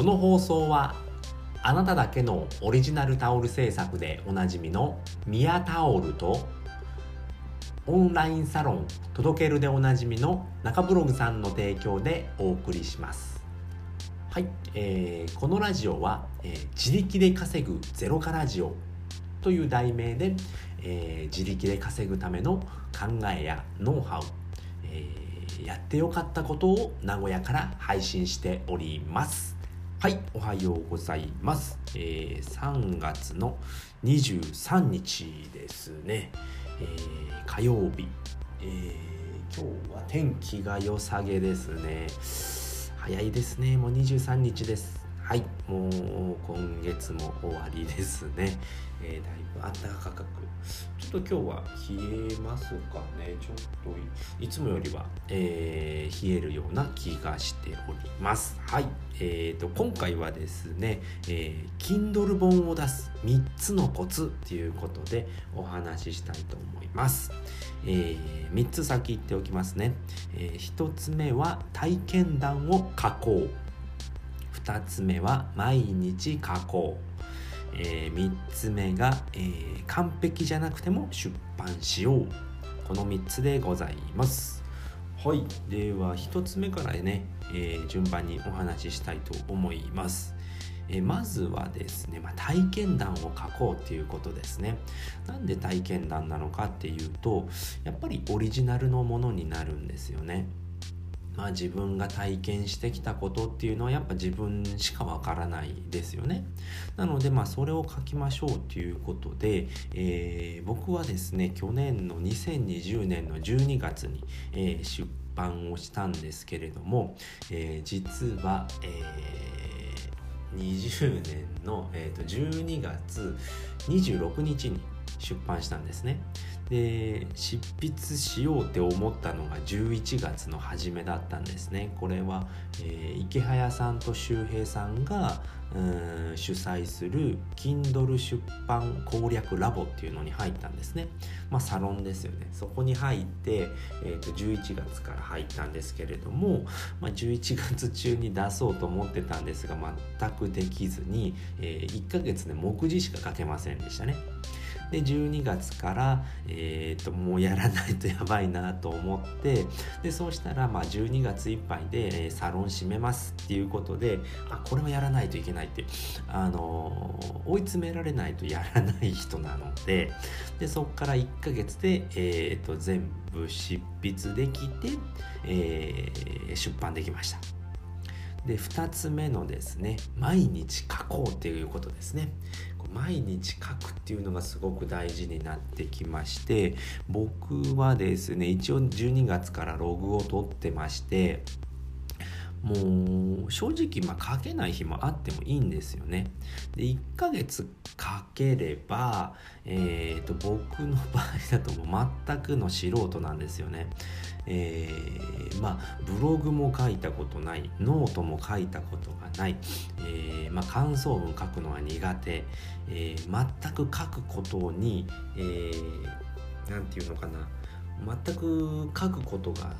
この放送はあなただけのオリジナルタオル制作でおなじみのミヤタオルとオンラインサロン届けるでおなじみの中ブログさんの提供でお送りします。はい、えー、このラジオは、えー、自力で稼ぐゼロカラジオという題名で、えー、自力で稼ぐための考えやノウハウ、えー、やってよかったことを名古屋から配信しております。はいおはようございます、えー、3月の23日ですね、えー、火曜日、えー、今日は天気が良さげですね。早いですね。もう23日です。はいもう今月も終わりですね、えー、だいぶ暖かく。ちょっと今日は冷えますかね。ちょっといつもよりは、えー、冷えるような気がしております。はいえーと、今回はですね、えー、Kindle 本を出す3つのコツということでお話ししたいと思います、えー、3つ先言っておきますね、え、1つ目は体験談を書こう。2つ目は毎日書こう、えー、3つ目が、えー、完璧じゃなくても出版しよう。この3つでございます。はい。では1つ目からね、えー、順番にお話ししたいと思います。えまずはですね、まあ、体験談を書こうっていうことですね。なんで体験談なのかっていうとやっぱりオリジナルのものになるんですよね。まあ、自分が体験してきたことっていうのはやっぱ自分しかわからないですよね。なのでまあそれを書きましょうということで、えー、僕はですね去年の2020年の12月に、えー、出版をしたんですけれども、えー、実は、えー、20年の、えー、と12月26日に出版したんですね。で執筆しようって思ったのが11月の初めだったんですね。これは、えー、池早さんと周平さんがうん主催する Kindle 出版攻略ラボっていうのに入ったんですね。まあサロンですよね。そこに入って、えー、と11月から入ったんですけれども、まあ、11月中に出そうと思ってたんですが全くできずに、えー、1ヶ月で目次しか書けませんでしたね。で12月から、えーと、もうやらないとやばいなと思ってでそうしたら、まあ、12月いっぱいで、サロン閉めますっていうことであこれはやらないといけないってあの、追い詰められないとやらない人なのででそこから1ヶ月で、えーと、全部執筆できて、えー、出版できました。で2つ目のですね毎日書こうっていうことですね毎日書くっていうのがすごく大事になってきまして僕はですね一応12月からログを取ってましてもう正直まあ書けない日もあってもいいんですよね。で1ヶ月書ければ、えーと、僕の場合だともう全くの素人なんですよね。えー、まあブログも書いたことないノートも書いたことがない、えー、まあ、感想文書くのは苦手、えー、全く書くことに何、えー、て言うのかな全く書くことが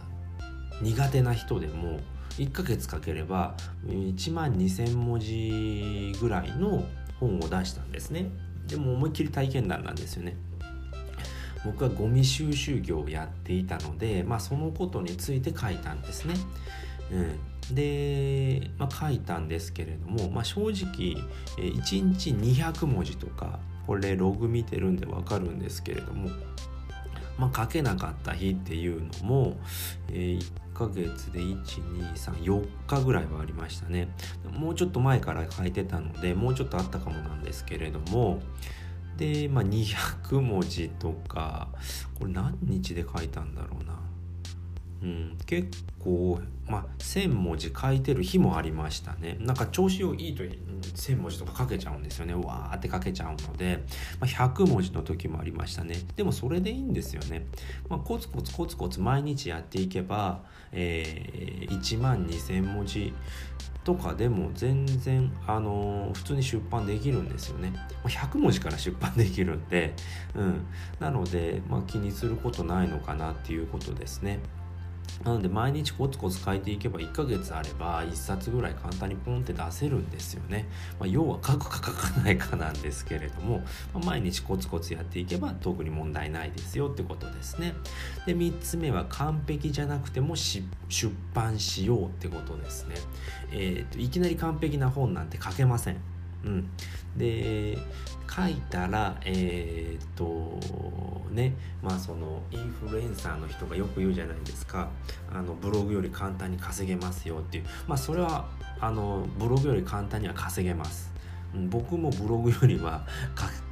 苦手な人でも1ヶ月かければ1万2,000文字ぐらいの本を出したんですね。でも思いっきり体験談なんですよね。僕はゴミ収集業をやっていたので、まあ、そのことについて書いたんですね、うん、で、まあ、書いたんですけれども、まあ、正直1日200文字とかこれログ見てるんで分かるんですけれどもまあ、書けなかった日っていうのも、えー、1ヶ月で1234日ぐらいはありましたね。もうちょっと前から書いてたのでもうちょっとあったかもなんですけれどもで、まあ、200文字とかこれ何日で書いたんだろうな。うん、結構、まあ、1,000文字書いてる日もありましたねなんか調子をいいと1,000文字とか書けちゃうんですよねわーって書けちゃうので、まあ、100文字の時もありましたねでもそれでいいんですよね、まあ、コツコツコツコツ毎日やっていけば、えー、1万2,000文字とかでも全然、あのー、普通に出版できるんですよね。100文字から出版できるんで、うん。なので、まあ、気にすることないのかなっていうことですね。なので毎日コツコツ書いていけば1ヶ月あれば1冊ぐらい簡単にポンって出せるんですよね。まあ、要は書くか書かないかなんですけれども、まあ、毎日コツコツやっていけば特に問題ないですよってことですね。で3つ目は完璧じゃなくても出版しようってことですね。えーと、いきなり完璧な本なんて書けません。うん、で書いたらえー、っとねまあそのインフルエンサーの人がよく言うじゃないですか。あのブログより簡単に稼げますよっていう。まあそれはあのブログより簡単には稼げます、うん、僕もブログよりは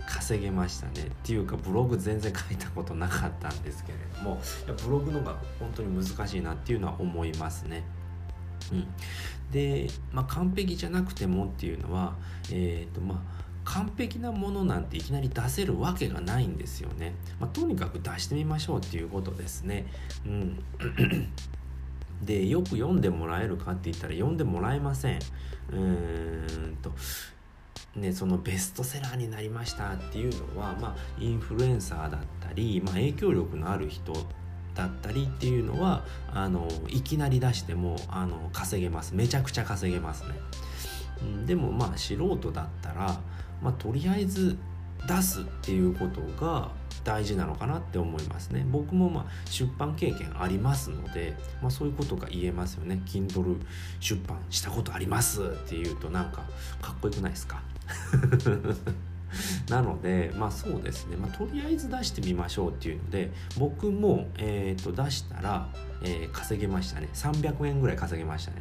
稼げましたね。っていうかブログ全然書いたことなかったんですけれども。いやブログのが本当に難しいなっていうのは思いますね。うん、で、まあ、完璧じゃなくてもっていうのは、えーとまあ、完璧なものなんていきなり出せるわけがないんですよね。まあ、とにかく出してみましょうっていうことですね。うん、でよく読んでもらえるかって言ったら読んでもらえません。うーんとね、そのベストセラーになりましたっていうのは、まあ、インフルエンサーだったり、まあ、影響力のある人だったりっていうのはあのいきなり出してもあの稼げます。めちゃくちゃ稼げますね。でもまあ素人だったらまあ、とりあえず出すっていうことが大事なのかなって思いますね。僕もまあ出版経験ありますので、まあ、そういうことが言えますよね。Kindle 出版したことありますっていうとなんかかっこよくないですか？なのでまあそうですね、まあ、とりあえず出してみましょうっていうので僕も、えー、と出したら、えー、稼げましたね。300円ぐらい稼げましたね。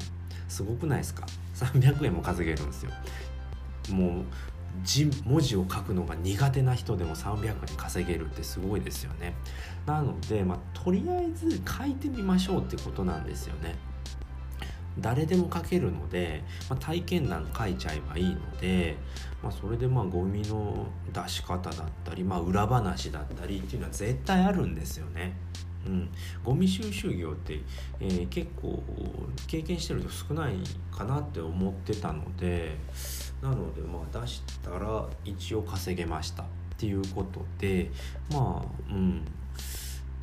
すごくないですか？300円も稼げるんですよ。もう字文字を書くのが苦手な人でも300円稼げるってすごいですよね。なので、まあ、とりあえず書いてみましょうってことなんですよね。誰でも書けるので、まあ、体験談書いちゃえばいいので、まあ、それでまあゴミの出し方だったり、まあ、裏話だったりっていうのは絶対あるんですよね。うん、ゴミ収集業って、えー、結構経験してると少ないかなって思ってたのでなのでまあ出したら一応稼げましたっていうことでまあうん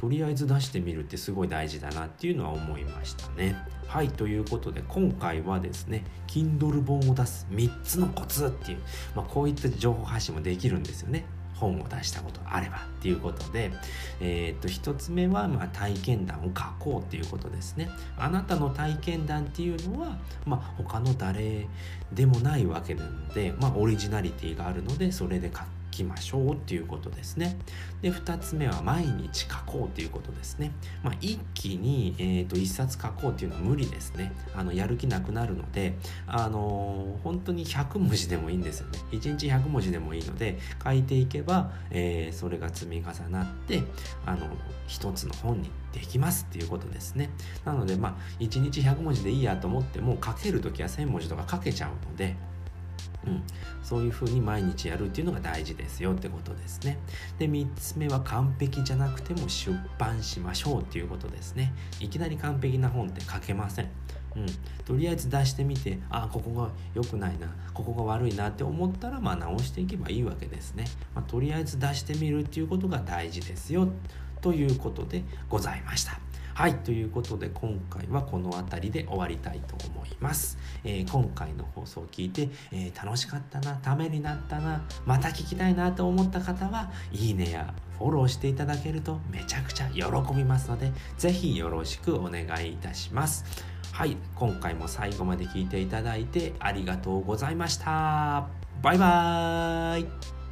とりあえず出してみるってすごい大事だなっていうのは思いましたね。はいということで今回はですね Kindle 本を出す3つのコツっていう、まあ、こういった情報発信もできるんですよね。本を出したことあればっていうことで、えー、っと1つ目はまあ体験談を書こうっていうことですねあなたの体験談っていうのは、まあ、他の誰でもないわけなので、まあ、オリジナリティがあるのでそれで書きましょうっていうことですね。で2つ目は毎日書こうっていうことですね。まあ、一気に、えーと、1冊書こうっていうのは無理ですね。あのやる気なくなるので、あのー、本当に100文字でもいいんですよね。1日100文字でもいいので書いていけば、えー、それが積み重なってあの一つの本にできますっていうことですね。なのでまあ1日100文字でいいやと思っても書ける時は1000文字とか書けちゃうので。うん、そういうふうに毎日やるっていうのが大事ですよってことですね。で3つ目は完璧じゃなくても出版しましょうっていうことですね。いきなり完璧な本って書けません。うん、とりあえず出してみてあここが良くないなここが悪いなって思ったらまあ直していけばいいわけですね、まあ、とりあえず出してみるっていうことが大事ですよということでございましたはいということで今回はこの辺りで終わりたいと思います、えー、今回の放送を聞いて、えー、楽しかったなためになったなまた聞きたいなと思った方はいいねやフォローしていただけるとめちゃくちゃ喜びますので是非よろしくお願いいたします。はい今回も最後まで聞いていただいてありがとうございました。バイバーイ。